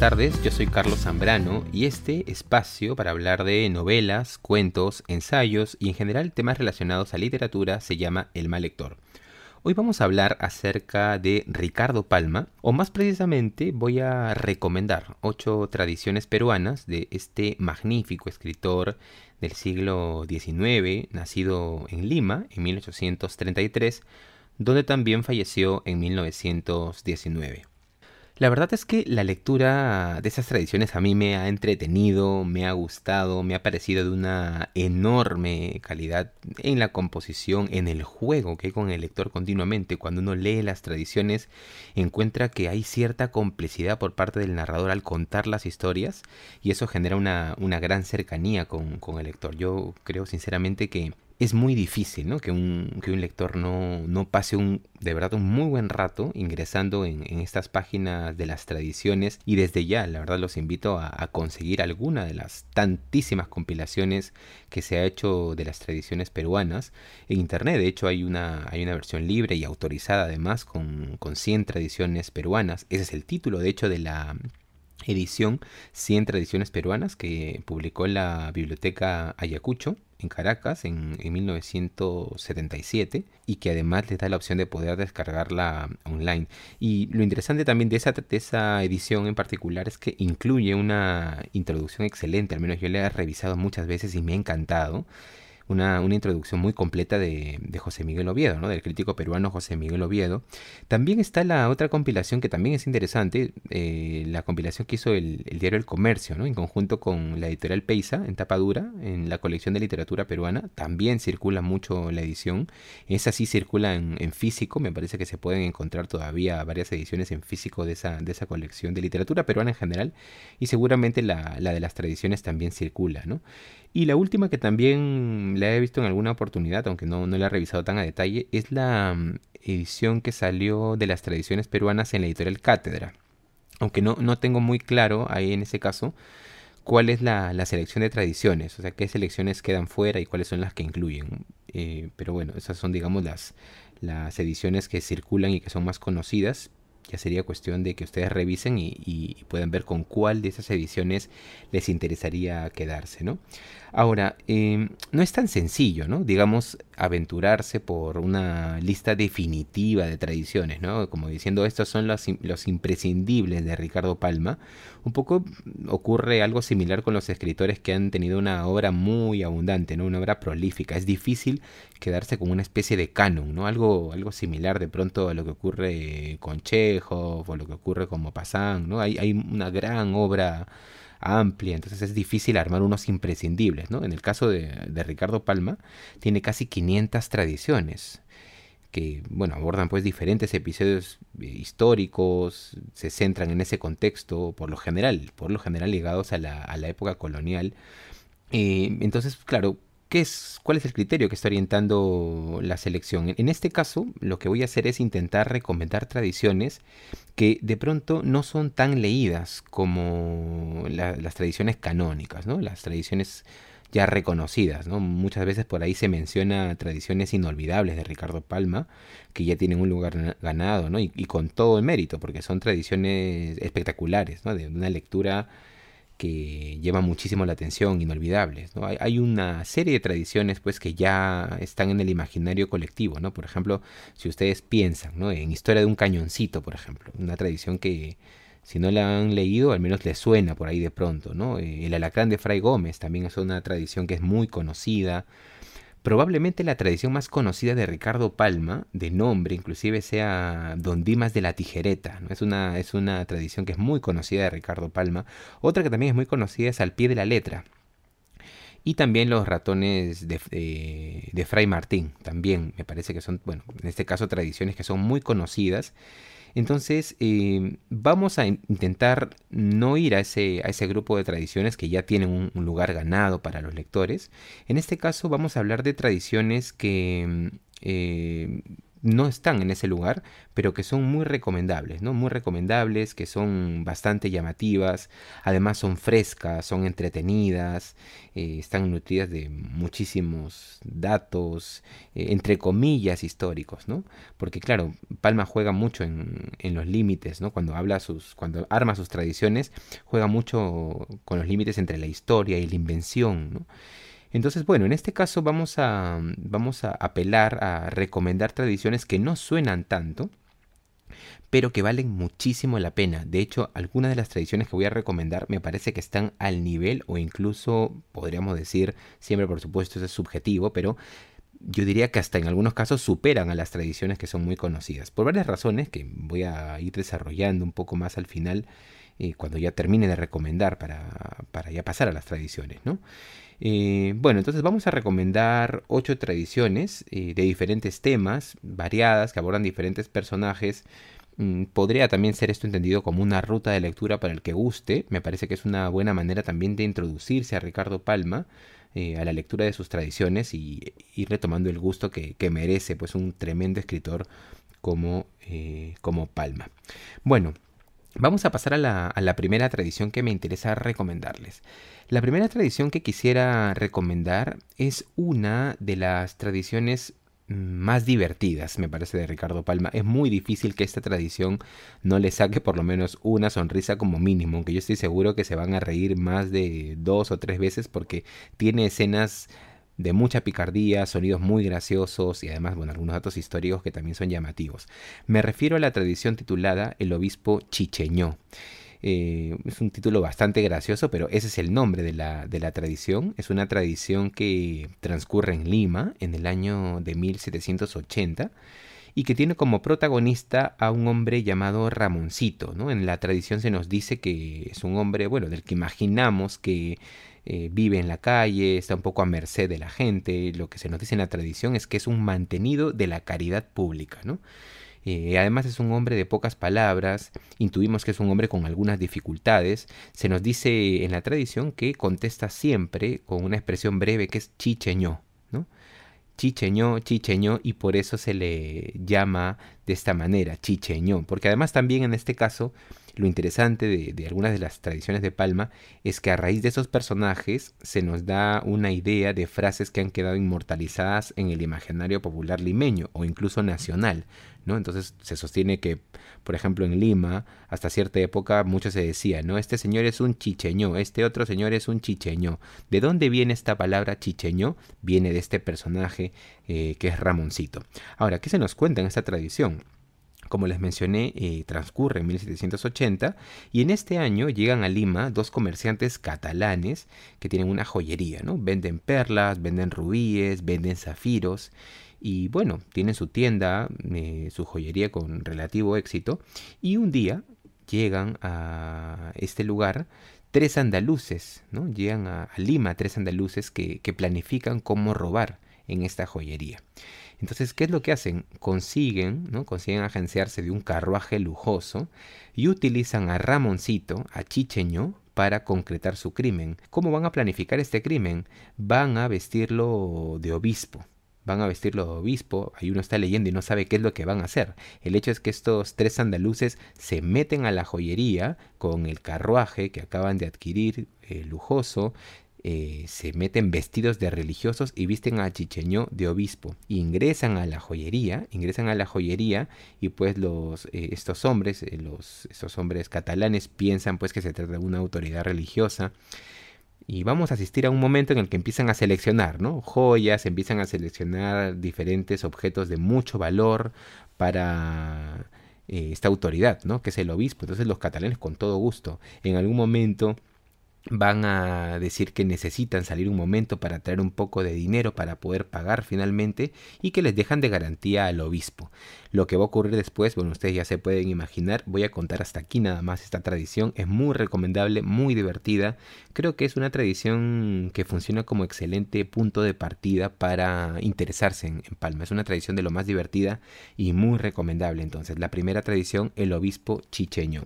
Tardes, yo soy Carlos Zambrano y este espacio para hablar de novelas, cuentos, ensayos y en general temas relacionados a literatura se llama El mal lector. Hoy vamos a hablar acerca de Ricardo Palma, o más precisamente voy a recomendar ocho tradiciones peruanas de este magnífico escritor del siglo XIX, nacido en Lima en 1833, donde también falleció en 1919. La verdad es que la lectura de esas tradiciones a mí me ha entretenido, me ha gustado, me ha parecido de una enorme calidad en la composición, en el juego que hay con el lector continuamente. Cuando uno lee las tradiciones encuentra que hay cierta complicidad por parte del narrador al contar las historias y eso genera una, una gran cercanía con, con el lector. Yo creo sinceramente que es muy difícil ¿no? que, un, que un lector no, no, pase un, de verdad un muy buen rato ingresando en, en, estas páginas de las tradiciones y desde ya la verdad los invito a, conseguir alguna de las tantísimas compilaciones que se ha hecho de las tradiciones peruanas en internet. De hecho hay una, hay una versión libre y autorizada además con, con 100 tradiciones peruanas. Ese es el título de hecho de la edición 100 tradiciones peruanas que publicó la biblioteca Ayacucho en Caracas en, en, 1977 y que además les da la opción de poder descargarla online. Y lo interesante también de esa, de esa edición en particular es que incluye una introducción excelente, al menos yo la he revisado muchas veces y me ha encantado una, una introducción muy completa de, José Miguel Oviedo, ¿no? del crítico peruano José Miguel Oviedo. También está la otra compilación que también es interesante, eh, la compilación que hizo el, el, diario El Comercio, ¿no? en conjunto con la editorial Peisa, en tapadura, en la colección de literatura peruana. También circula mucho la edición. Esa sí circula en, en físico, me parece que se pueden encontrar todavía varias ediciones en físico de esa, de esa colección de literatura peruana en general. Y seguramente la, la de las tradiciones también circula. ¿no? Y la última que también la he visto en alguna oportunidad, aunque no, no la he revisado tan a detalle, es la edición que salió de las tradiciones peruanas en la editorial Cátedra. Aunque no, no tengo muy claro ahí en ese caso cuál es la, la, selección de tradiciones, o sea, qué selecciones quedan fuera y cuáles son las que incluyen. Eh, pero bueno, esas son, digamos, las, las ediciones que circulan y que son más conocidas, ya sería cuestión de que ustedes revisen y, y, puedan ver con cuál de esas ediciones les interesaría quedarse, ¿no? Ahora, eh, no es tan sencillo, ¿no? Digamos, aventurarse por una lista definitiva de tradiciones, ¿no? Como diciendo, estos son los, imprescindibles de Ricardo Palma. Un poco ocurre algo similar con los escritores que han tenido una obra muy abundante, ¿no? Una obra prolífica. Es difícil quedarse con una especie de canon, ¿no? Algo, algo similar de pronto a lo que ocurre con Chekhov o lo que ocurre con Maupassant, ¿no? Hay una gran obra amplia, entonces es difícil armar unos imprescindibles, ¿no? En el caso de, de Ricardo Palma, tiene casi 500 tradiciones que, bueno, abordan pues diferentes episodios históricos, se centran en ese contexto, por lo general, por lo general ligados a la, a la época colonial. Eh, entonces, claro, ¿Qué es, ¿Cuál es el criterio que está orientando la selección? En este caso, lo que voy a hacer es intentar recomendar tradiciones que de pronto no son tan leídas como la, las tradiciones canónicas, ¿no? las tradiciones ya reconocidas. ¿no? Muchas veces por ahí se menciona tradiciones inolvidables de Ricardo Palma, que ya tienen un lugar ganado, ¿no? y, y con todo el mérito, porque son tradiciones espectaculares, ¿no? de una lectura que llevan muchísimo la atención, inolvidables. ¿no? Hay, hay, una serie de tradiciones pues que ya están en el imaginario colectivo, ¿no? Por ejemplo, si ustedes piensan, ¿no? En Historia de un cañoncito, por ejemplo, una tradición que si no la han leído, al menos les suena por ahí de pronto, ¿no? El alacrán de Fray Gómez también es una tradición que es muy conocida. Probablemente la tradición más conocida de Ricardo Palma, de nombre inclusive, sea Don Dimas de la Tijereta. ¿no? Es, una, es una tradición que es muy conocida de Ricardo Palma. Otra que también es muy conocida es Al pie de la letra. Y también los ratones de, de, de Fray Martín. También me parece que son, bueno, en este caso tradiciones que son muy conocidas entonces, eh, vamos a intentar no ir a ese, a ese grupo de tradiciones que ya tienen un, lugar ganado para los lectores. En este caso, vamos a hablar de tradiciones que eh, no están en ese lugar, pero que son muy recomendables, ¿no? Muy recomendables, que son bastante llamativas, además son frescas, son entretenidas, eh, están nutridas de muchísimos datos, eh, entre comillas, históricos, ¿no? Porque claro, Palma juega mucho en, en los límites, ¿no? Cuando habla sus, cuando arma sus tradiciones, juega mucho con los límites entre la historia y la invención, ¿no? Entonces, bueno, en este caso vamos a, vamos a apelar a recomendar tradiciones que no suenan tanto, pero que valen muchísimo la pena. De hecho, algunas de las tradiciones que voy a recomendar me parece que están al nivel o incluso podríamos decir, siempre por supuesto es subjetivo, pero yo diría que hasta en algunos casos superan a las tradiciones que son muy conocidas. Por varias razones que voy a ir desarrollando un poco más al final, eh, cuando ya termine de recomendar para, para ya pasar a las tradiciones, ¿no? Eh, bueno, entonces vamos a recomendar ocho tradiciones eh, de diferentes temas, variadas, que abordan diferentes personajes. Mm, podría también ser esto entendido como una ruta de lectura para el que guste. Me parece que es una buena manera también de introducirse a Ricardo Palma, eh, a la lectura de sus tradiciones y ir retomando el gusto que, merece pues un tremendo escritor como, como Palma. Bueno, Vamos a pasar a la, primera tradición que me interesa recomendarles. La primera tradición que quisiera recomendar es una de las tradiciones más divertidas, me parece, de Ricardo Palma. Es muy difícil que esta tradición no le saque por lo menos una sonrisa como mínimo, aunque yo estoy seguro que se van a reír más de dos o tres veces porque tiene escenas de mucha picardía, sonidos muy graciosos y además, bueno, algunos datos históricos que también son llamativos. Me refiero a la tradición titulada El Obispo Chicheñó. Eh, es un título bastante gracioso, pero ese es el nombre de la, de la tradición. Es una tradición que transcurre en Lima en el año de 1780 y que tiene como protagonista a un hombre llamado Ramoncito. ¿no? En la tradición se nos dice que es un hombre, bueno, del que imaginamos que eh, vive en la calle, está un poco a merced de la gente. Lo que se nos dice en la tradición es que es un mantenido de la caridad pública, ¿no? Eh, además es un hombre de pocas palabras, intuimos que es un hombre con algunas dificultades. Se nos dice en la tradición que contesta siempre con una expresión breve que es chicheño, ¿no? Chicheño, chicheño, y por eso se le llama de esta manera, chicheño, porque además también en este caso lo interesante de, algunas de las tradiciones de Palma es que a raíz de esos personajes se nos da una idea de frases que han quedado inmortalizadas en el imaginario popular limeño o incluso nacional. ¿no? Entonces se sostiene que, por ejemplo, en Lima, hasta cierta época, mucho se decía, ¿no? Este señor es un chicheño, este otro señor es un chicheño. ¿De dónde viene esta palabra chicheño? Viene de este personaje eh, que es Ramoncito. Ahora, ¿qué se nos cuenta en esta tradición? Como les mencioné, eh, transcurre en 1780 y en este año llegan a Lima dos comerciantes catalanes que tienen una joyería, ¿no? Venden perlas, venden rubíes, venden zafiros y bueno, tienen su tienda, eh, su joyería con relativo éxito y un día llegan a este lugar tres andaluces, ¿no? Llegan a, Lima tres andaluces que, que planifican cómo robar en esta joyería. Entonces, ¿qué es lo que hacen? Consiguen, ¿no? Consiguen agenciarse de un carruaje lujoso y utilizan a Ramoncito, a Chicheño, para concretar su crimen. ¿Cómo van a planificar este crimen? Van a vestirlo de obispo. Van a vestirlo de obispo, ahí uno está leyendo y no sabe qué es lo que van a hacer. El hecho es que estos tres andaluces se meten a la joyería con el carruaje que acaban de adquirir eh, lujoso, eh, se meten vestidos de religiosos y visten a Chicheño de obispo. Ingresan a la joyería, ingresan a la joyería y pues los, eh, estos hombres, eh, estos hombres catalanes piensan pues que se trata de una autoridad religiosa. Y vamos a asistir a un momento en el que empiezan a seleccionar, ¿no? Joyas, empiezan a seleccionar diferentes objetos de mucho valor para esta autoridad, ¿no? Que es el obispo. Entonces los catalanes con todo gusto. En algún momento van a decir que necesitan salir un momento para traer un poco de dinero para poder pagar finalmente y que les dejan de garantía al obispo. Lo que va a ocurrir después, bueno, ustedes ya se pueden imaginar, voy a contar hasta aquí nada más esta tradición, es muy recomendable, muy divertida, creo que es una tradición que funciona como excelente punto de partida para interesarse en, Palma, es una tradición de lo más divertida y muy recomendable entonces. La primera tradición, el obispo chicheño.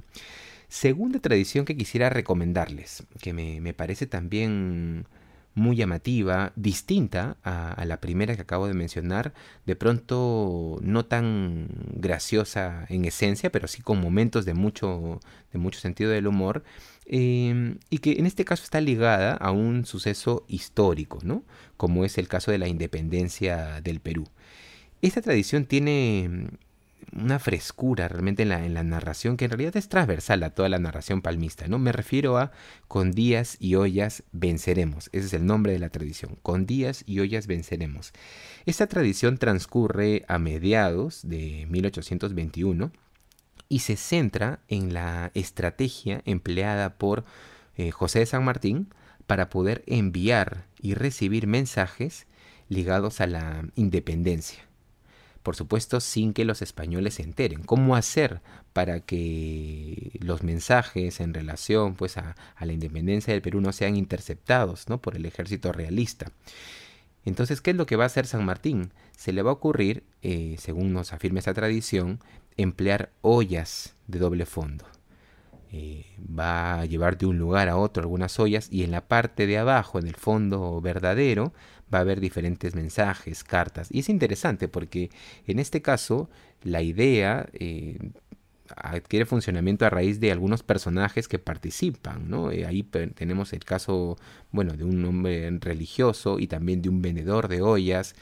Segunda tradición que quisiera recomendarles, que me, parece también muy llamativa, distinta a, la primera que acabo de mencionar, de pronto no tan graciosa en esencia, pero sí con momentos de mucho, de mucho sentido del humor, em, y que en este caso está ligada a un suceso histórico, ¿no? como es el caso de la independencia del Perú. Esta tradición tiene una frescura realmente en la, en la narración que en realidad es transversal a toda la narración palmista, ¿no? Me refiero a con días y ollas venceremos. Ese es el nombre de la tradición. Con días y ollas venceremos. Esta tradición transcurre a mediados de 1821 y se centra en la estrategia empleada por eh, José de San Martín para poder enviar y recibir mensajes ligados a la independencia por supuesto sin que los españoles se enteren. ¿Cómo hacer para que los mensajes en relación pues, a, la independencia del Perú no sean interceptados ¿no? por el ejército realista? Entonces, ¿qué es lo que va a hacer San Martín? Se le va a ocurrir, eh, según nos afirma esa tradición, emplear ollas de doble fondo. Eh, va a llevar de un lugar a otro algunas ollas y en la parte de abajo, en el fondo verdadero, va a haber diferentes mensajes, cartas. Y es interesante porque en este caso la idea eh, adquiere funcionamiento a raíz de algunos personajes que participan, ¿no? Eh, ahí tenemos el caso, bueno, de un hombre religioso y también de un vendedor de ollas.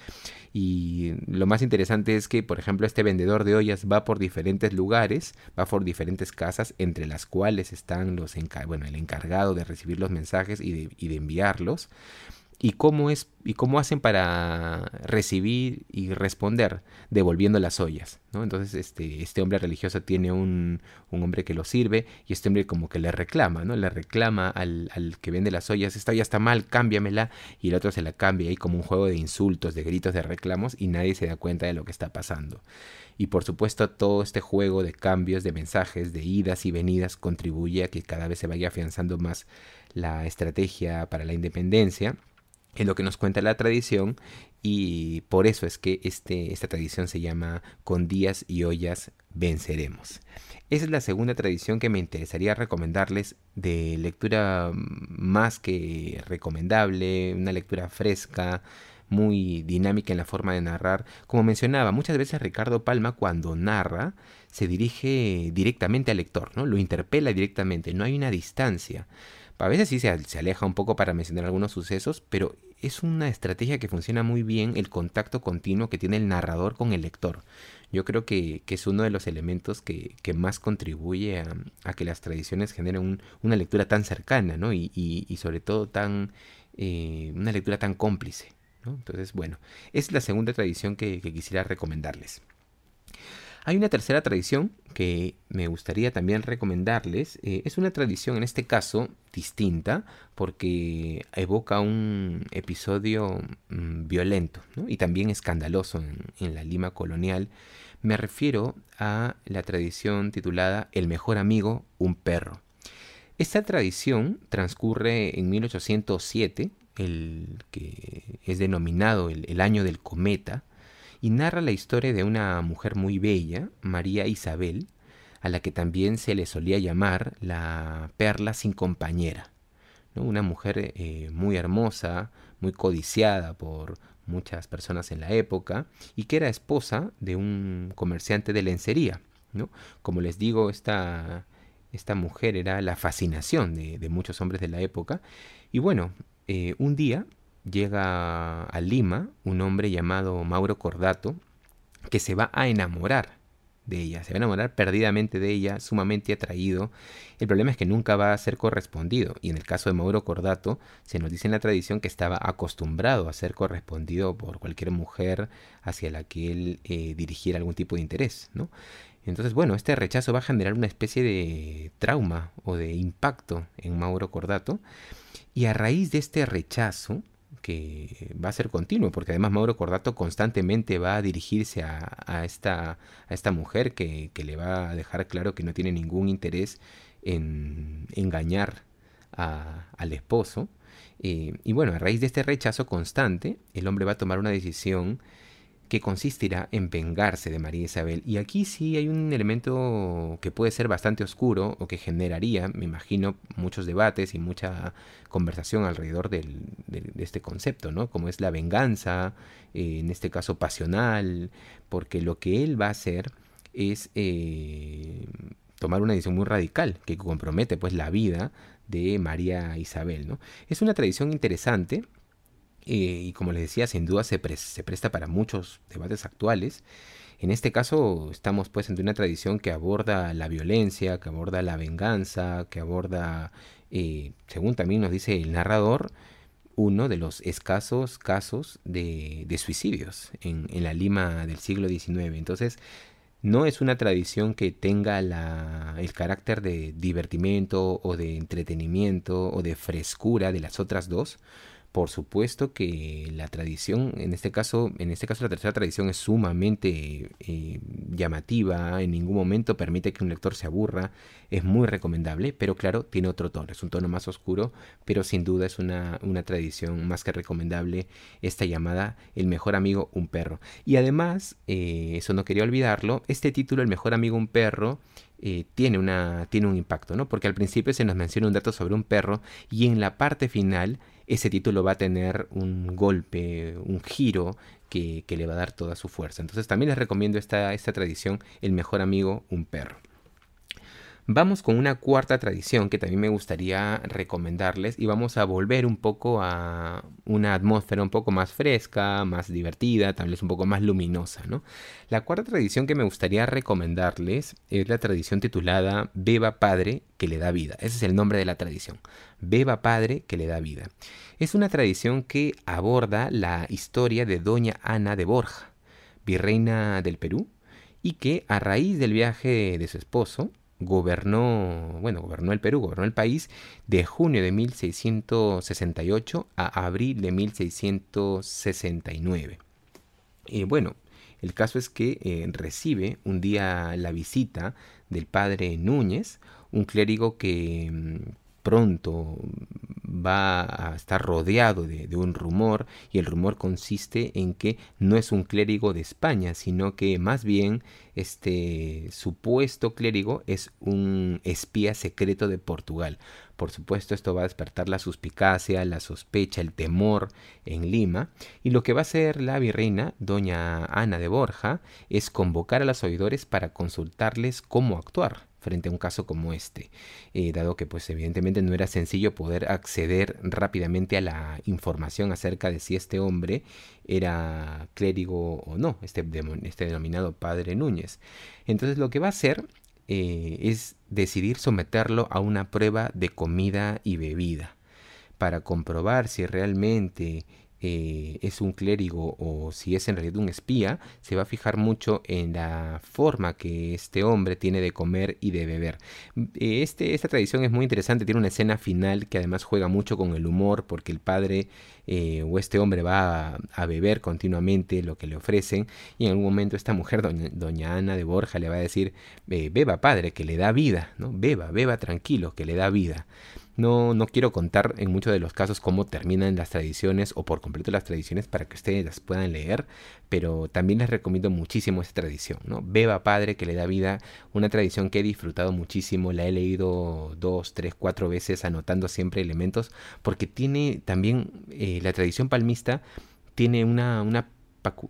Y lo más interesante es que, por ejemplo, este vendedor de ollas va por diferentes lugares, va por diferentes casas, entre las cuales están los bueno, el encargado de recibir los mensajes y de, y de enviarlos y cómo es y cómo hacen para recibir y responder devolviendo las ollas ¿no? entonces este, este hombre religioso tiene un, un, hombre que lo sirve y este hombre como que le reclama no le reclama al, al, que vende las ollas esta olla está mal cámbiamela y el otro se la cambia ahí como un juego de insultos de gritos de reclamos y nadie se da cuenta de lo que está pasando. Y por supuesto todo este juego de cambios de mensajes de idas y venidas contribuye a que cada vez se vaya afianzando más la estrategia para la independencia es lo que nos cuenta la tradición y por eso es que este, esta tradición se llama con días y ollas venceremos. Esa es la segunda tradición que me interesaría recomendarles de lectura más que recomendable, una lectura fresca, muy dinámica en la forma de narrar. Como mencionaba, muchas veces Ricardo Palma cuando narra se dirige directamente al lector, ¿no? Lo interpela directamente, no hay una distancia. A veces sí se, aleja un poco para mencionar algunos sucesos, pero es una estrategia que funciona muy bien el contacto continuo que tiene el narrador con el lector. Yo creo que, es uno de los elementos que, más contribuye a, que las tradiciones generen una lectura tan cercana, ¿no? Y, sobre todo tan eh, una lectura tan cómplice. Entonces, bueno, es la segunda tradición que quisiera recomendarles. Hay una tercera tradición que me gustaría también recomendarles. Eh, es una tradición en este caso distinta porque evoca un episodio mm, violento y también escandaloso en, la Lima colonial. Me refiero a la tradición titulada El mejor amigo, un perro. Esta tradición transcurre en 1807, el que es denominado el año del cometa, y narra la historia de una mujer muy bella, María Isabel, a la que también se le solía llamar la perla sin compañera. Una mujer eh, muy hermosa, muy codiciada por muchas personas en la época y que era esposa de un comerciante de lencería. ¿no? Como les digo, esta, esta mujer era la fascinación de, muchos hombres de la época. Y bueno, eh, un día llega a Lima un hombre llamado Mauro Cordato que se va a enamorar de ella, se va a enamorar perdidamente de ella, sumamente atraído. El problema es que nunca va a ser correspondido y en el caso de Mauro Cordato se nos dice en la tradición que estaba acostumbrado a ser correspondido por cualquier mujer hacia la que él eh, dirigiera algún tipo de interés, ¿no? Entonces, bueno, este rechazo va a generar una especie de trauma o de impacto en Mauro Cordato y a raíz de este rechazo, que va a ser continuo, porque además Mauro Cordato constantemente va a dirigirse a, esta, a esta mujer que, le va a dejar claro que no tiene ningún interés en engañar al esposo. Eh, y bueno, a raíz de este rechazo constante, el hombre va a tomar una decisión que consistirá en vengarse de María Isabel. Y aquí sí hay un elemento que puede ser bastante oscuro o que generaría, me imagino, muchos debates y mucha conversación alrededor de, este concepto, ¿no? Como es la venganza, eh, en este caso pasional, porque lo que él va a hacer es eh, tomar una decisión muy radical que compromete pues la vida de María Isabel, ¿no? Es una tradición interesante eh, y como les decía, sin duda se, presta para muchos debates actuales. En este caso estamos pues ante una tradición que aborda la violencia, que aborda la venganza, que aborda, eh, según también nos dice el narrador, uno de los escasos casos de, de suicidios en, en, la Lima del siglo XIX. Entonces, no es una tradición que tenga la, el carácter de divertimento o de entretenimiento o de frescura de las otras dos, por supuesto que la tradición, en este caso, en este caso la tercera tradición es sumamente eh, llamativa, en ningún momento permite que un lector se aburra, es muy recomendable, pero claro, tiene otro tono, es un tono más oscuro, pero sin duda es una, una tradición más que recomendable esta llamada El mejor amigo, un perro. Y además, eh, eso no quería olvidarlo, este título, El mejor amigo, un perro, eh, tiene, una, tiene un impacto, ¿no? Porque al principio se nos menciona un dato sobre un perro y en la parte final ese título va a tener un golpe, un giro que, le va a dar toda su fuerza. Entonces también les recomiendo esta, esta tradición, El mejor amigo, un perro. Vamos con una cuarta tradición que también me gustaría recomendarles y vamos a volver un poco a una atmósfera un poco más fresca, más divertida, tal vez un poco más luminosa, ¿no? La cuarta tradición que me gustaría recomendarles es la tradición titulada Beba Padre que le da vida. Ese es el nombre de la tradición. Beba Padre que le da vida. Es una tradición que aborda la historia de Doña Ana de Borja, virreina del Perú, y que a raíz del viaje de su esposo, gobernó, bueno, gobernó el Perú, gobernó el país de junio de 1668 a abril de 1669. Y bueno, el caso es que eh, recibe un día la visita del padre Núñez, un clérigo que mm, pronto va a estar rodeado de, un rumor y el rumor consiste en que no es un clérigo de España, sino que más bien este supuesto clérigo es un espía secreto de Portugal. Por supuesto, esto va a despertar la suspicacia, la sospecha, el temor en Lima. Y lo que va a hacer la virreina, doña Ana de Borja, es convocar a los oidores para consultarles cómo actuar frente a un caso como este, eh, dado que pues evidentemente no era sencillo poder acceder rápidamente a la información acerca de si este hombre era clérigo o no, este, este denominado padre Núñez. Entonces lo que va a hacer eh, es decidir someterlo a una prueba de comida y bebida para comprobar si realmente eh, es un clérigo o si es en realidad un espía, se va a fijar mucho en la forma que este hombre tiene de comer y de beber. Eh, este, esta tradición es muy interesante, tiene una escena final que además juega mucho con el humor porque el padre eh, o este hombre va a, beber continuamente lo que le ofrecen y en algún momento esta mujer, doña, Ana de Borja, le va a decir, beba padre, que le da vida, ¿no? Beba, beba tranquilo, que le da vida. No, no quiero contar en muchos de los casos cómo terminan las tradiciones o por completo las tradiciones para que ustedes las puedan leer, pero también les recomiendo muchísimo esta tradición, ¿no? Beba Padre que le da vida, una tradición que he disfrutado muchísimo, la he leído dos, tres, cuatro veces anotando siempre elementos, porque tiene también eh, la tradición palmista tiene una, una,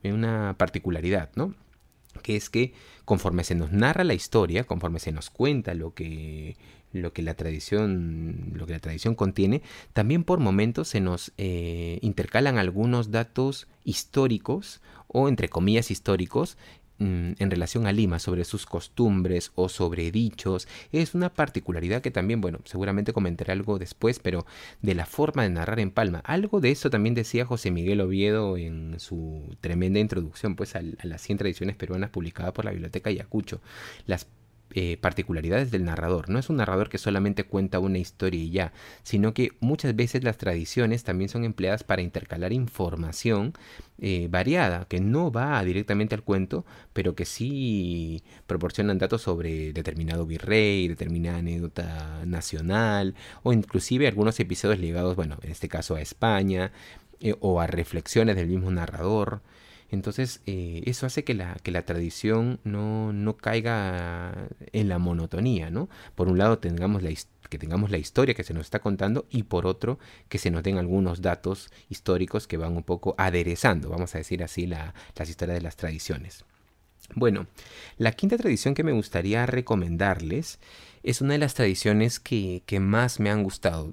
una particularidad, ¿no? que es que conforme se nos narra la historia, conforme se nos cuenta lo que lo que la tradición, lo que la tradición contiene, también por momentos se nos eh, intercalan algunos datos históricos o entre comillas históricos mm, en relación a Lima, sobre sus costumbres o sobre dichos. Es una particularidad que también, bueno, seguramente comentaré algo después, pero de la forma de narrar en Palma. Algo de eso también decía José Miguel Oviedo en su tremenda introducción pues, a, las 100 tradiciones peruanas publicada por la Biblioteca Ayacucho. Las eh, particularidades del narrador. No es un narrador que solamente cuenta una historia y ya, sino que muchas veces las tradiciones también son empleadas para intercalar información eh, variada, que no va directamente al cuento, pero que sí proporcionan datos sobre determinado virrey, determinada anécdota nacional, o inclusive algunos episodios ligados, bueno, en este caso a España, eh, o a reflexiones del mismo narrador. Entonces, eh, eso hace que la, que la tradición no, no caiga en la monotonía, ¿no? Por un lado, tengamos la, que tengamos la historia que se nos está contando y por otro, que se nos den algunos datos históricos que van un poco aderezando, vamos a decir así, la, las historias de las tradiciones. Bueno, la quinta tradición que me gustaría recomendarles es una de las tradiciones que, más me han gustado.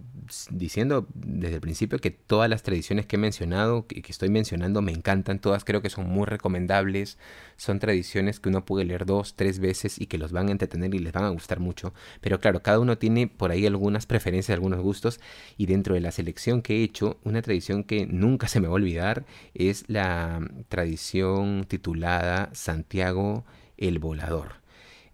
Diciendo desde el principio que todas las tradiciones que he mencionado, que, que, estoy mencionando, me encantan, todas creo que son muy recomendables. Son tradiciones que uno puede leer dos, tres veces y que los van a entretener y les van a gustar mucho. Pero claro, cada uno tiene por ahí algunas preferencias, algunos gustos. Y dentro de la selección que he hecho, una tradición que nunca se me va a olvidar es la tradición titulada Santiago el Volador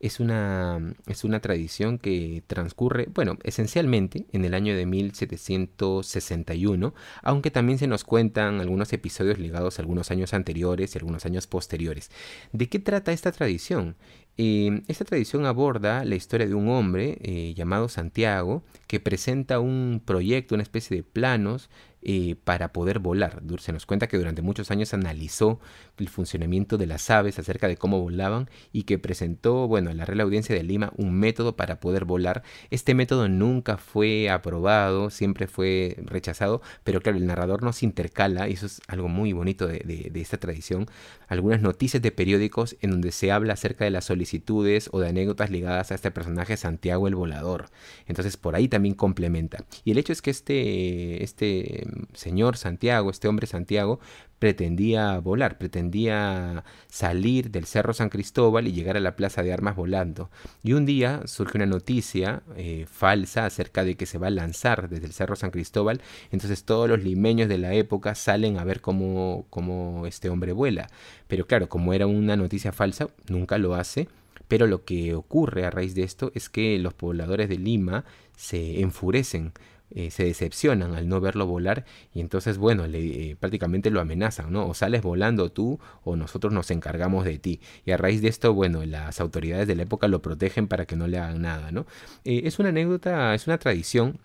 es una, es una tradición que transcurre, bueno, esencialmente en el año de 1761, aunque también se nos cuentan algunos episodios ligados a algunos años anteriores y algunos años posteriores. ¿De qué trata esta tradición? Eh, esta tradición aborda la historia de un hombre eh, llamado Santiago que presenta un proyecto, una especie de planos eh, para poder volar. Se nos cuenta que durante muchos años analizó el funcionamiento de las aves acerca de cómo volaban y que presentó, bueno, a la Real Audiencia de Lima un método para poder volar. Este método nunca fue aprobado, siempre fue rechazado, pero claro, el narrador nos intercala, y eso es algo muy bonito de, de esta tradición, algunas noticias de periódicos en donde se habla acerca de las solicitudes o de anécdotas ligadas a este personaje Santiago el Volador. Entonces por ahí también complementa. Y el hecho es que este, este señor Santiago, este hombre Santiago, pretendía volar, pretendía salir del Cerro San Cristóbal y llegar a la Plaza de Armas volando. Y un día surge una noticia eh, falsa acerca de que se va a lanzar desde el Cerro San Cristóbal, entonces todos los limeños de la época salen a ver cómo, cómo este hombre vuela. Pero claro, como era una noticia falsa, nunca lo hace. Pero lo que ocurre a raíz de esto es que los pobladores de Lima se enfurecen eh, se decepcionan al no verlo volar y entonces, bueno, eh, prácticamente lo amenazan, ¿no? O sales volando tú o nosotros nos encargamos de ti. Y a raíz de esto, bueno, las autoridades de la época lo protegen para que no le hagan nada, ¿no? Eh, es una anécdota, es una tradición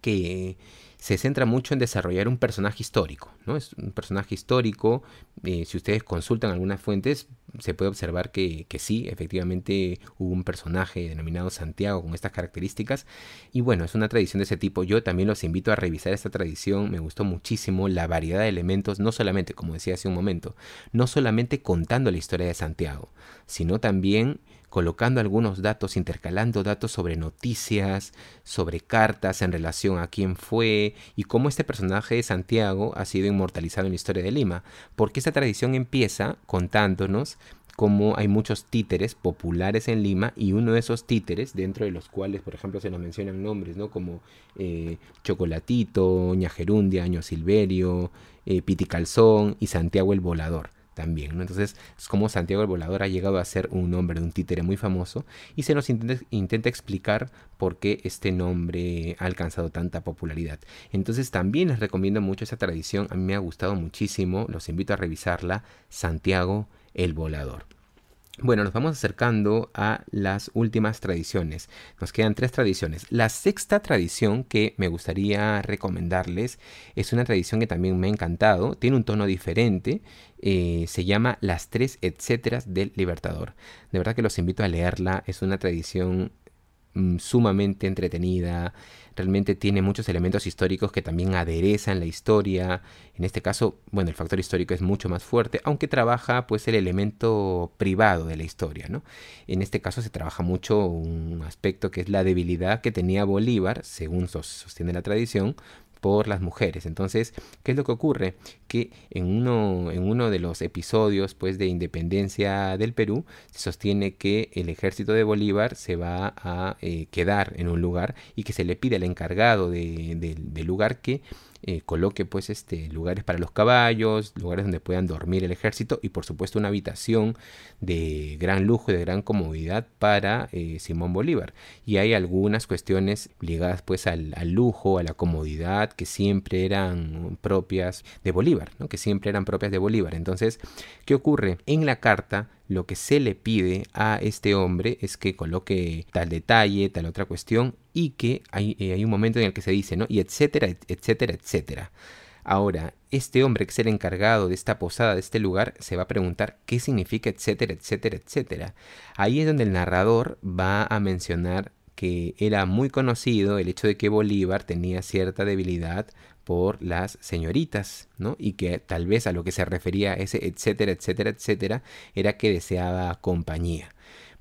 que se centra mucho en desarrollar un personaje histórico, ¿no? Es un personaje histórico, si ustedes consultan algunas fuentes, se puede observar que, que, sí, efectivamente hubo un personaje denominado Santiago con estas características, y bueno, es una tradición de ese tipo, yo también los invito a revisar esta tradición, me gustó muchísimo la variedad de elementos, no solamente, como decía hace un momento, no solamente contando la historia de Santiago, sino también colocando algunos datos, intercalando datos sobre noticias, sobre cartas en relación a quién fue y cómo este personaje de Santiago ha sido inmortalizado en la historia de Lima. Porque esta tradición empieza contándonos cómo hay muchos títeres populares en Lima y uno de esos títeres, dentro de los cuales, por ejemplo, se nos mencionan nombres, ¿no? Como eh, Chocolatito, Ñajerundia, Año Silverio, eh, Piticalzón y Santiago el Volador también. ¿no? Entonces es como Santiago el Volador ha llegado a ser un nombre de un títere muy famoso y se nos intenta, intenta, explicar por qué este nombre ha alcanzado tanta popularidad. Entonces también les recomiendo mucho esa tradición, a mí me ha gustado muchísimo, los invito a revisarla, Santiago el Volador. Bueno, nos vamos acercando a las últimas tradiciones. Nos quedan tres tradiciones. La sexta tradición que me gustaría recomendarles es una tradición que también me ha encantado. Tiene un tono diferente. Eh, se llama Las tres etcéteras del Libertador. De verdad que los invito a leerla. Es una tradición mm, sumamente entretenida realmente tiene muchos elementos históricos que también aderezan la historia. En este caso, bueno, el factor histórico es mucho más fuerte, aunque trabaja pues el elemento privado de la historia, ¿no? En este caso se trabaja mucho un aspecto que es la debilidad que tenía Bolívar, según sostiene la tradición, por las mujeres. Entonces, ¿qué es lo que ocurre? Que en uno, en uno de los episodios pues, de independencia del Perú se sostiene que el ejército de Bolívar se va a eh, quedar en un lugar y que se le pide al encargado del lugar que eh, coloque pues este lugares para los caballos, lugares donde puedan dormir el ejército y por supuesto una habitación de gran lujo y de gran comodidad para eh, Simón Bolívar. Y hay algunas cuestiones ligadas pues al, lujo, a la comodidad que siempre eran propias de Bolívar, ¿no? que siempre eran propias de Bolívar. Entonces, ¿qué ocurre? En la carta lo que se le pide a este hombre es que coloque tal detalle, tal otra cuestión y que hay, eh, hay, un momento en el que se dice, ¿no? Y etcétera, etcétera, etcétera. Ahora, este hombre que es el encargado de esta posada, de este lugar, se va a preguntar qué significa, etcétera, etcétera, etcétera. Ahí es donde el narrador va a mencionar que era muy conocido el hecho de que Bolívar tenía cierta debilidad por las señoritas, ¿no? Y que tal vez a lo que se refería ese etcétera, etcétera, etcétera, era que deseaba compañía.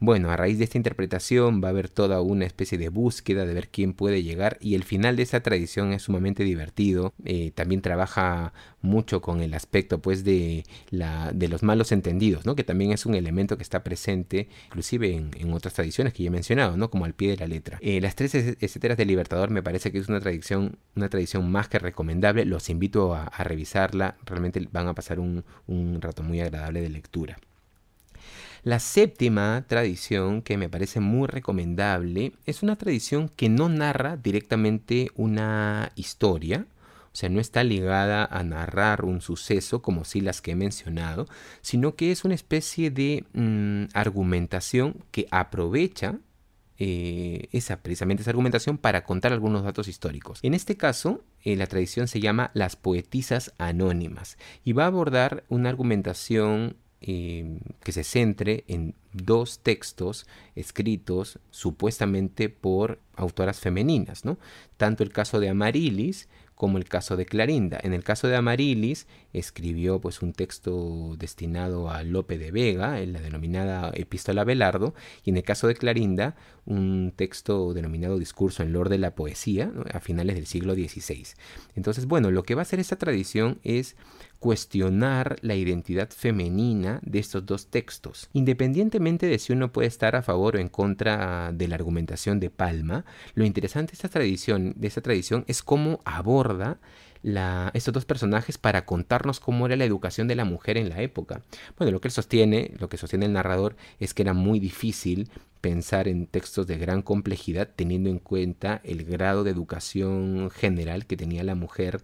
Bueno, a raíz de esta interpretación va a haber toda una especie de búsqueda de ver quién puede llegar y el final de esta tradición es sumamente divertido. Eh, también trabaja mucho con el aspecto pues de, los malos entendidos, ¿no? que también es un elemento que está presente inclusive en, otras tradiciones que ya he mencionado, ¿no? como al pie de la letra. Eh, las tres etcéteras del Libertador me parece que es una tradición, una tradición más que recomendable. Los invito a, revisarla, realmente van a pasar un rato muy agradable de lectura. La séptima tradición que me parece muy recomendable es una tradición que no narra directamente una historia, o sea, no está ligada a narrar un suceso como si las que he mencionado, sino que es una especie de mm, argumentación que aprovecha eh, esa, precisamente esa argumentación para contar algunos datos históricos. En este caso, eh, la tradición se llama las poetisas anónimas y va a abordar una argumentación Em, que se centre en dos textos escritos supuestamente por autoras femeninas, ¿no? Tanto el caso de Amarilis como el caso de Clarinda. En el caso de Amarilis escribió pues un texto destinado a Lope de Vega, en la denominada Epístola Belardo, y en el caso de Clarinda un texto denominado Discurso en Lord de la Poesía, a finales del siglo XVI. Entonces, bueno, lo que va a hacer esta tradición es cuestionar la identidad femenina de estos dos textos. Independientemente de si uno puede estar a favor o en contra de la argumentación de Palma, lo interesante de esta tradición, de esta tradición es cómo aborda estos dos personajes para contarnos cómo era la educación de la mujer en la época. Bueno, lo que él sostiene, lo que sostiene el narrador, es que era muy difícil pensar en textos de gran complejidad teniendo en cuenta el grado de educación general que tenía la mujer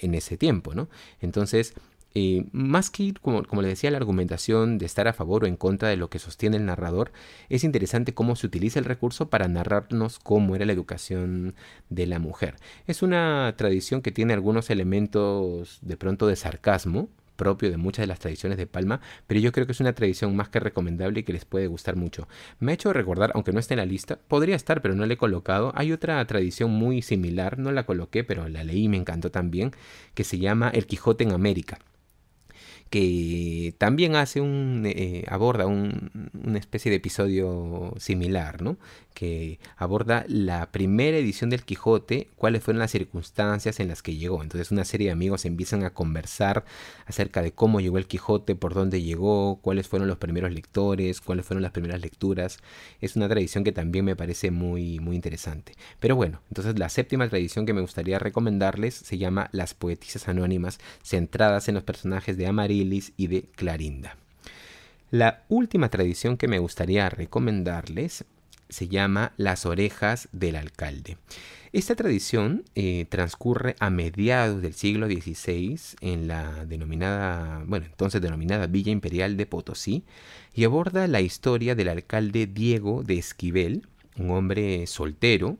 en ese tiempo, ¿no? Entonces, eh, más que como, como le decía, la argumentación de estar a favor o en contra de lo que sostiene el narrador, es interesante cómo se utiliza el recurso para narrarnos cómo era la educación de la mujer. Es una tradición que tiene algunos elementos de pronto de sarcasmo, propio de muchas de las tradiciones de Palma, pero yo creo que es una tradición más que recomendable y que les puede gustar mucho. Me ha hecho recordar, aunque no esté en la lista, podría estar, pero no le he colocado. Hay otra tradición muy similar, no la coloqué, pero la leí y me encantó también, que se llama El Quijote en América que también hace un eh, aborda una especie de episodio similar, ¿no? que aborda la primera edición del Quijote, cuáles fueron las circunstancias en las que llegó. Entonces una serie de amigos empiezan a conversar acerca de cómo llegó el Quijote, por dónde llegó, cuáles fueron los primeros lectores, cuáles fueron las primeras lecturas. Es una tradición que también me parece muy, muy interesante. Pero bueno, entonces la séptima tradición que me gustaría recomendarles se llama Las Poetisas Anónimas, centradas en los personajes de Y de Clarinda. La última tradición que me gustaría recomendarles se llama Las orejas del alcalde. Esta tradición eh, transcurre a mediados del siglo XVI en la denominada, bueno, entonces denominada Villa Imperial de Potosí y aborda la historia del alcalde Diego de Esquivel, un hombre soltero,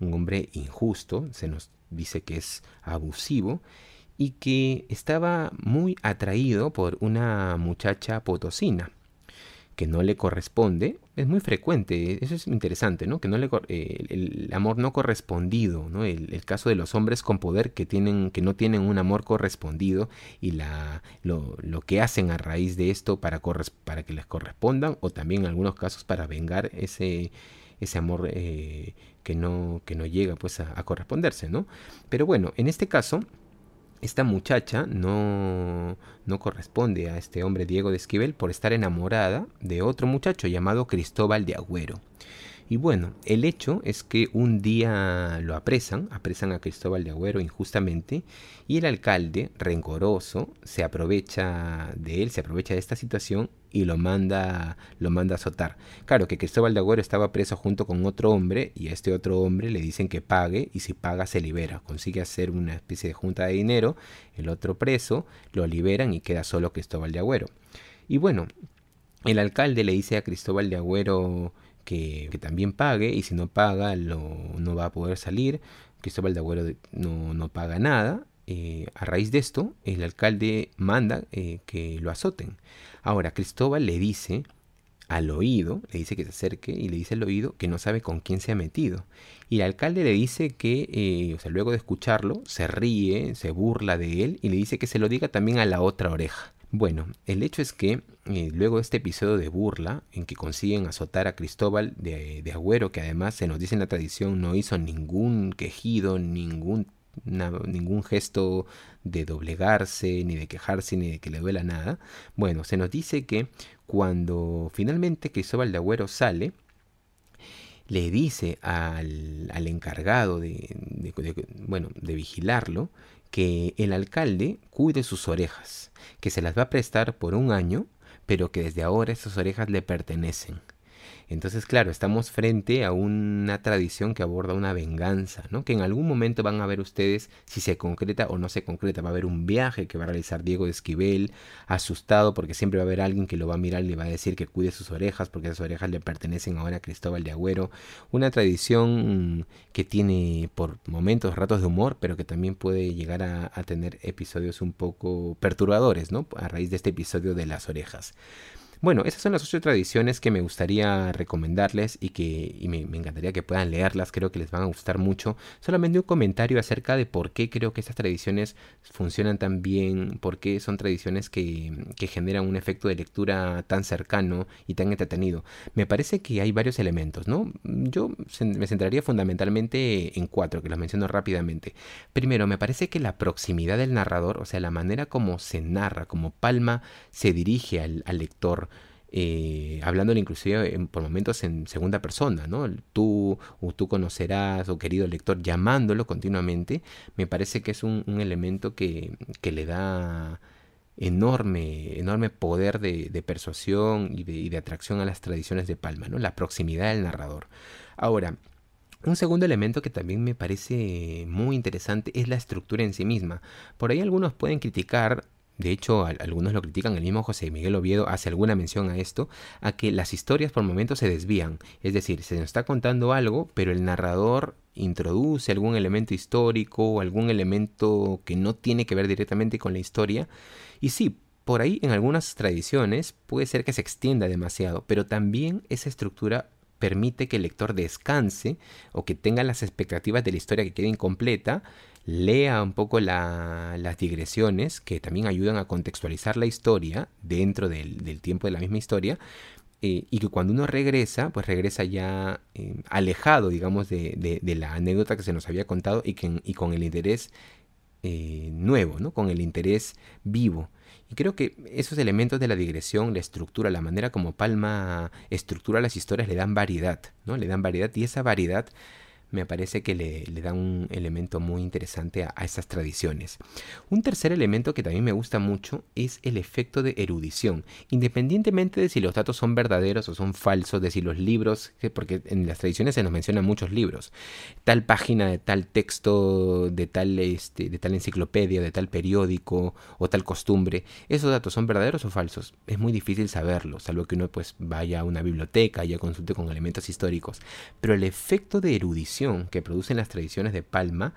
un hombre injusto, se nos dice que es abusivo y que estaba muy atraído por una muchacha potosina que no le corresponde, es muy frecuente, eso es interesante, ¿no? Que no le, eh, el, amor no correspondido, ¿no? El, caso de los hombres con poder que, tienen, que no tienen un amor correspondido y la, lo, lo que hacen a raíz de esto para, para que les correspondan o también en algunos casos para vengar ese, ese amor eh, que, no, que no llega pues a, a corresponderse, ¿no? Pero bueno, en este caso esta muchacha no, no corresponde a este hombre Diego de Esquivel por estar enamorada de otro muchacho llamado Cristóbal de Agüero. Y bueno, el hecho es que un día lo apresan, apresan a Cristóbal de Agüero injustamente, y el alcalde, rencoroso, se aprovecha de él, se aprovecha de esta situación y lo manda, lo manda a azotar. Claro que Cristóbal de Agüero estaba preso junto con otro hombre, y a este otro hombre le dicen que pague, y si paga se libera. Consigue hacer una especie de junta de dinero, el otro preso, lo liberan y queda solo Cristóbal de Agüero. Y bueno, el alcalde le dice a Cristóbal de Agüero que, también pague y si no paga lo, no va a poder salir. Cristóbal de Agüero no, no paga nada eh, a raíz de esto, el alcalde manda eh, que lo azoten. Ahora, Cristóbal le dice al oído, le dice que se acerque y le dice al oído que no sabe con quién se ha metido. Y el alcalde le dice que, eh, o sea, luego de escucharlo, se ríe, se burla de él y le dice que se lo diga también a la otra oreja. Bueno, el hecho es que luego de este episodio de burla, en que consiguen azotar a Cristóbal de, de Agüero, que además se nos dice en la tradición no hizo ningún quejido, ningún ningún gesto de doblegarse, ni de quejarse, ni de que le duela nada. Bueno, se nos dice que cuando finalmente Cristóbal de Agüero sale, le dice al, al encargado de, bueno, de vigilarlo que el alcalde cuide sus orejas, que se las va a prestar por un año, pero que desde ahora esas orejas le pertenecen. Entonces, claro, estamos frente a una tradición que aborda una venganza, ¿no? Que en algún momento van a ver ustedes si se concreta o no se concreta. Va a haber un viaje que va a realizar Diego de Esquivel, asustado porque siempre va a haber alguien que lo va a mirar y le va a decir que cuide sus orejas porque esas orejas le pertenecen ahora a Cristóbal de Agüero. Una tradición que tiene por momentos ratos de humor, pero que también puede llegar a, a tener episodios un poco perturbadores, ¿no? A raíz de este episodio de las orejas. Bueno, esas son las ocho tradiciones que me gustaría recomendarles y que me, encantaría que puedan leerlas, creo que les van a gustar mucho. Solamente un comentario acerca de por qué creo que estas tradiciones funcionan tan bien, por qué son tradiciones que, generan un efecto de lectura tan cercano y tan entretenido. Me parece que hay varios elementos, ¿no? Yo me centraría fundamentalmente en cuatro, que los menciono rápidamente. Primero, me parece que la proximidad del narrador, o sea, la manera como se narra, como Palma se dirige al lector, eh, hablándole inclusive por momentos en segunda persona, ¿no? Tú o tú conocerás o querido lector llamándolo continuamente, me parece que es un, elemento que, que, le da enorme, enorme poder de, persuasión y de, y de, atracción a las tradiciones de Palma, ¿no? La proximidad del narrador. Ahora, un segundo elemento que también me parece muy interesante es la estructura en sí misma. Por ahí algunos pueden criticar de hecho, algunos lo critican, el mismo José Miguel Oviedo hace alguna mención a esto, a que las historias por momentos se desvían. Es decir, se nos está contando algo, pero el narrador introduce algún elemento histórico o algún elemento que no tiene que ver directamente con la historia. Y sí, por ahí en algunas tradiciones puede ser que se extienda demasiado, pero también esa estructura permite que el lector descanse o que tenga las expectativas de la historia que quede incompleta lea un poco las digresiones que también ayudan a contextualizar la historia dentro del, tiempo de la misma historia eh, y que cuando uno regresa, pues regresa ya eh, alejado, digamos, de, la anécdota que se nos había contado y, que, y con el interés eh, nuevo, ¿no? con el interés vivo. Y creo que esos elementos de la digresión, la estructura, la manera como Palma estructura las historias le dan variedad, ¿no? Le dan variedad y esa variedad me parece que le, da un elemento muy interesante a, estas tradiciones. Un tercer elemento que también me gusta mucho es el efecto de erudición, independientemente de si los datos son verdaderos o son falsos, de si los libros, porque en las tradiciones se nos mencionan muchos libros, tal página de tal texto, de tal, este, de tal enciclopedia, de tal periódico o tal costumbre, esos datos son verdaderos o falsos. Es muy difícil saberlo, salvo que uno pues vaya a una biblioteca y consulte con elementos históricos, pero el efecto de erudición que producen las tradiciones de Palma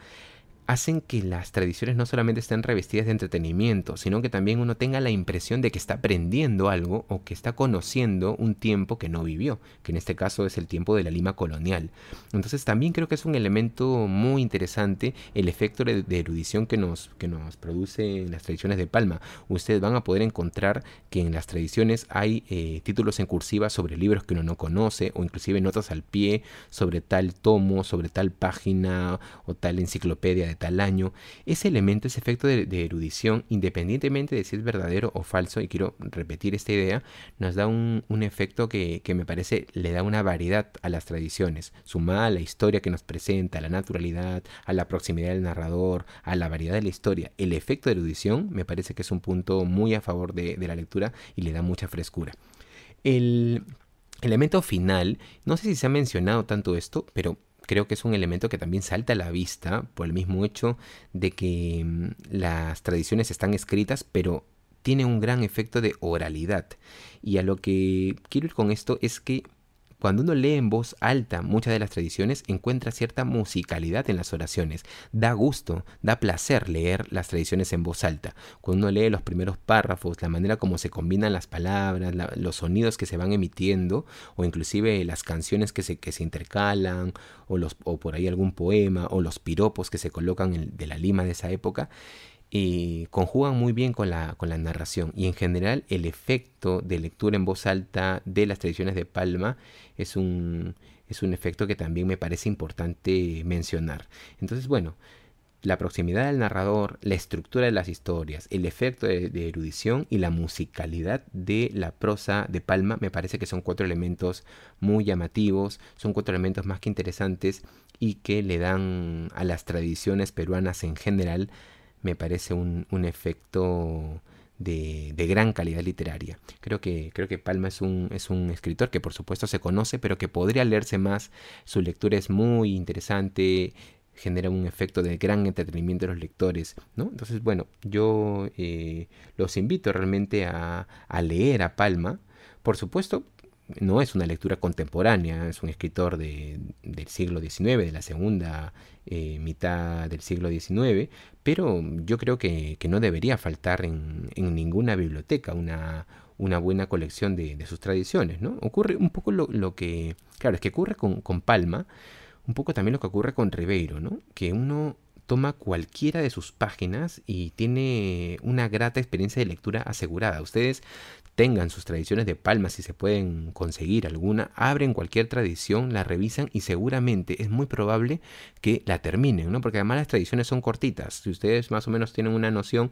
hacen que las tradiciones no solamente estén revestidas de entretenimiento, sino que también uno tenga la impresión de que está aprendiendo algo o que está conociendo un tiempo que no vivió, que en este caso es el tiempo de la Lima colonial. Entonces también creo que es un elemento muy interesante el efecto de, erudición que nos, que nos produce las tradiciones de Palma. Ustedes van a poder encontrar que en las tradiciones hay eh, títulos en cursiva sobre libros que uno no conoce o inclusive notas al pie sobre tal tomo, sobre tal página o tal enciclopedia tal año, ese elemento, ese efecto de, erudición, independientemente de si es verdadero o falso, y quiero repetir esta idea, nos da un, efecto que, me parece le da una variedad a las tradiciones, sumada a la historia que nos presenta, a la naturalidad, a la proximidad del narrador, a la variedad de la historia. El efecto de erudición me parece que es un punto muy a favor de, de la lectura y le da mucha frescura. El elemento final, no sé si se ha mencionado tanto esto, pero creo que es un elemento que también salta a la vista por el mismo hecho de que mm, las tradiciones están escritas, pero tiene un gran efecto de oralidad. Y a lo que quiero ir con esto es que cuando uno lee en voz alta muchas de las tradiciones, encuentra cierta musicalidad en las oraciones. Da gusto, da placer leer las tradiciones en voz alta. Cuando uno lee los primeros párrafos, la manera como se combinan las palabras, los sonidos que se van emitiendo, o inclusive las canciones que se, que se intercalan, o, los, o por ahí algún poema, o los piropos que se colocan de la Lima de esa época, y conjugan muy bien con la, con la narración. Y en general el efecto de lectura en voz alta de las tradiciones de Palma es un, es un efecto que también me parece importante mencionar. Entonces, bueno, la proximidad del narrador, la estructura de las historias, el efecto de, de, erudición y la musicalidad de la prosa de Palma me parece que son cuatro elementos muy llamativos, son cuatro elementos más que interesantes y que le dan a las tradiciones peruanas en general me parece un, efecto de, gran calidad literaria. Creo que, creo que Palma es un, es un escritor que por supuesto se conoce, pero que podría leerse más. Su lectura es muy interesante, genera un efecto de gran entretenimiento de los lectores, ¿no? Entonces, bueno, yo eh, los invito realmente a, a leer a Palma. Por supuesto, no es una lectura contemporánea, es un escritor de, del siglo XIX, de la segunda eh, mitad del siglo XIX, pero yo creo que, no debería faltar en, ninguna biblioteca una, una buena colección de, sus tradiciones, ¿no? Ocurre un poco lo, que, claro, es que ocurre con, con, Palma, un poco también lo que ocurre con Ribeiro, ¿no? Que uno toma cualquiera de sus páginas y tiene una grata experiencia de lectura asegurada. Ustedes tengan sus tradiciones de palma, si se pueden conseguir alguna, abren cualquier tradición, la revisan y seguramente es muy probable que la terminen, ¿no? Porque además las tradiciones son cortitas. Si ustedes más o menos tienen una noción,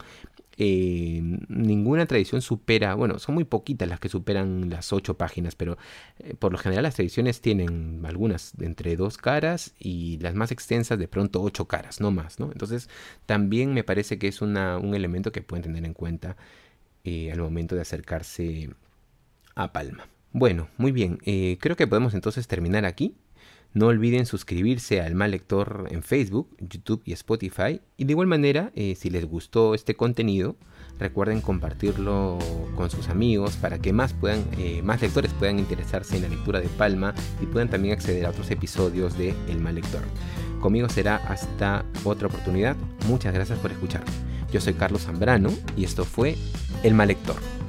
eh, ninguna tradición supera, bueno, son muy poquitas las que superan las ocho páginas, pero eh, por lo general las tradiciones tienen algunas entre dos caras y las más extensas de pronto ocho caras, no más, ¿no? Entonces también me parece que es una, un elemento que pueden tener en cuenta eh, al momento de acercarse a Palma. Bueno, muy bien, eh, creo que podemos entonces terminar aquí. No olviden suscribirse al Mal Lector en Facebook, YouTube y Spotify. Y de igual manera, eh, si les gustó este contenido, recuerden compartirlo con sus amigos para que más, puedan, más lectores puedan interesarse en la lectura de Palma y puedan también acceder a otros episodios de El Mal Lector. Conmigo será hasta otra oportunidad. Muchas gracias por escuchar. Yo soy Carlos Zambrano y esto fue El Mal Lector.